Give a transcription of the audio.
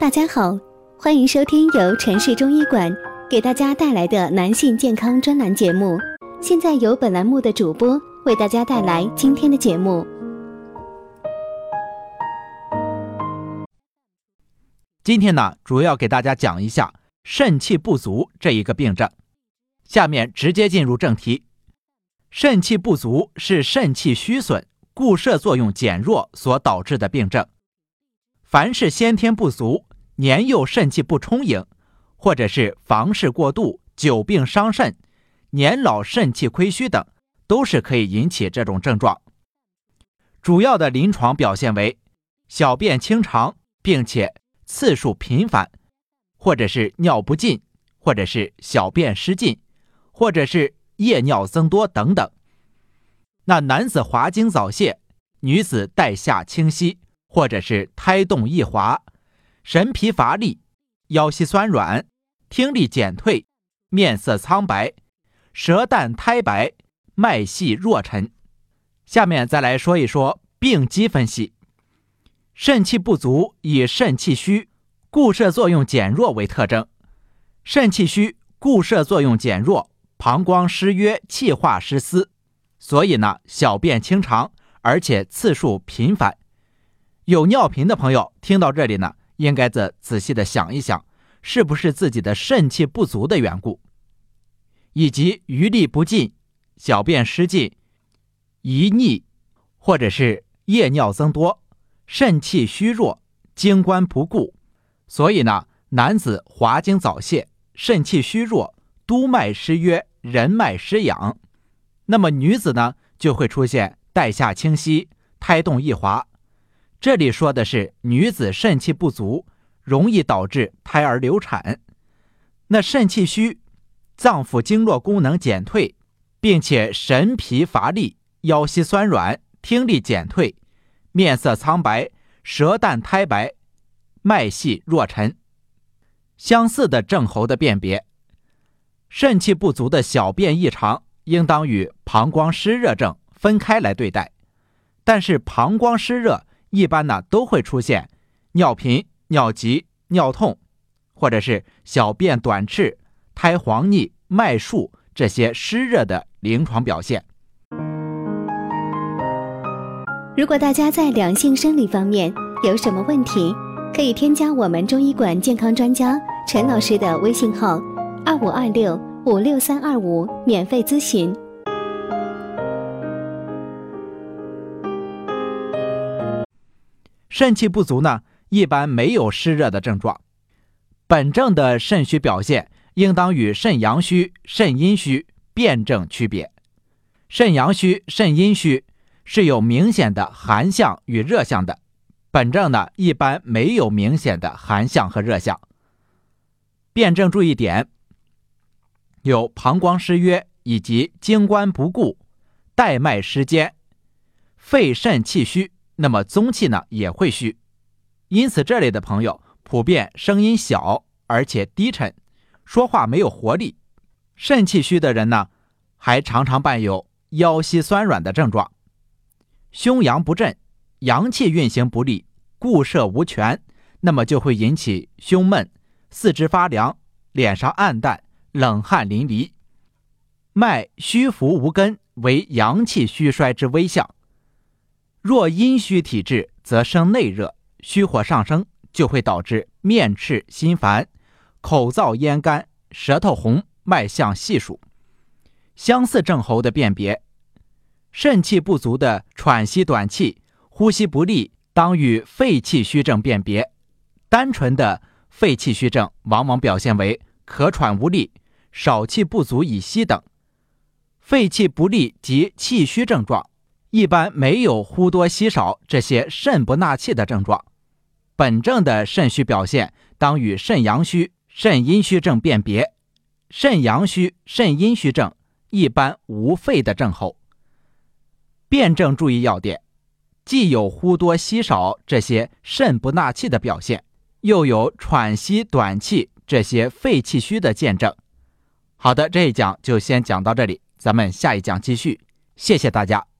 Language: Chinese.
大家好，欢迎收听由城市中医馆给大家带来的男性健康专栏节目。现在由本栏目的主播为大家带来今天的节目。今天呢，主要给大家讲一下肾气不足这一个病症。下面直接进入正题。肾气不足是肾气虚损、固摄作用减弱所导致的病症。凡是先天不足、年幼肾气不充盈，或者是房事过度、久病伤肾、年老肾气亏虚等，都是可以引起这种症状。主要的临床表现为小便清长，并且次数频繁，或者是尿不尽，或者是小便失禁，或者是。夜尿增多等等，那男子滑精早泄，女子带下清晰，或者是胎动易滑，神疲乏力，腰膝酸软，听力减退，面色苍白，舌淡苔白，脉细弱沉。下面再来说一说病机分析。肾气不足以肾气虚、固摄作用减弱为特征。肾气虚、固摄作用减弱。膀胱失约，气化失司，所以呢，小便清长，而且次数频繁。有尿频的朋友听到这里呢，应该再仔细的想一想，是不是自己的肾气不足的缘故，以及余力不尽、小便失禁、遗溺，或者是夜尿增多、肾气虚弱、精关不固。所以呢，男子滑精早泄，肾气虚弱，督脉失约。人脉失养，那么女子呢就会出现带下清晰、胎动易滑。这里说的是女子肾气不足，容易导致胎儿流产。那肾气虚，脏腑经络功能减退，并且神疲乏力、腰膝酸软、听力减退、面色苍白、舌淡苔白、脉细若沉，相似的症候的辨别。肾气不足的小便异常，应当与膀胱湿热症分开来对待。但是膀胱湿热一般呢都会出现尿频、尿急、尿痛，或者是小便短赤、苔黄腻、脉数这些湿热的临床表现。如果大家在两性生理方面有什么问题，可以添加我们中医馆健康专家陈老师的微信号。二五二六五六三二五，免费咨询。肾气不足呢，一般没有湿热的症状。本症的肾虚表现，应当与肾阳虚、肾阴虚辨证区别。肾阳虚、肾阴虚是有明显的寒象与热象的，本症呢，一般没有明显的寒象和热象。辨证注意点。有膀胱失约以及精关不固、带脉失坚、肺肾气虚，那么宗气呢也会虚，因此这类的朋友普遍声音小而且低沉，说话没有活力。肾气虚的人呢，还常常伴有腰膝酸软的症状，胸阳不振，阳气运行不利，固摄无权，那么就会引起胸闷、四肢发凉、脸上暗淡。冷汗淋漓，脉虚浮无根，为阳气虚衰之危象。若阴虚体质，则生内热，虚火上升，就会导致面赤心烦、口燥咽干、舌头红、脉象细数。相似症候的辨别：肾气不足的喘息短气、呼吸不利，当与肺气虚症辨别。单纯的肺气虚症，往往表现为咳喘无力。少气不足以息等，肺气不利及气虚症状，一般没有呼多吸少这些肾不纳气的症状。本症的肾虚表现，当与肾阳虚、肾阴虚症辨别。肾阳虚、肾阴虚症一般无肺的症候。辨证注意要点：既有呼多吸少这些肾不纳气的表现，又有喘息短气这些肺气虚的见证。好的，这一讲就先讲到这里，咱们下一讲继续。谢谢大家。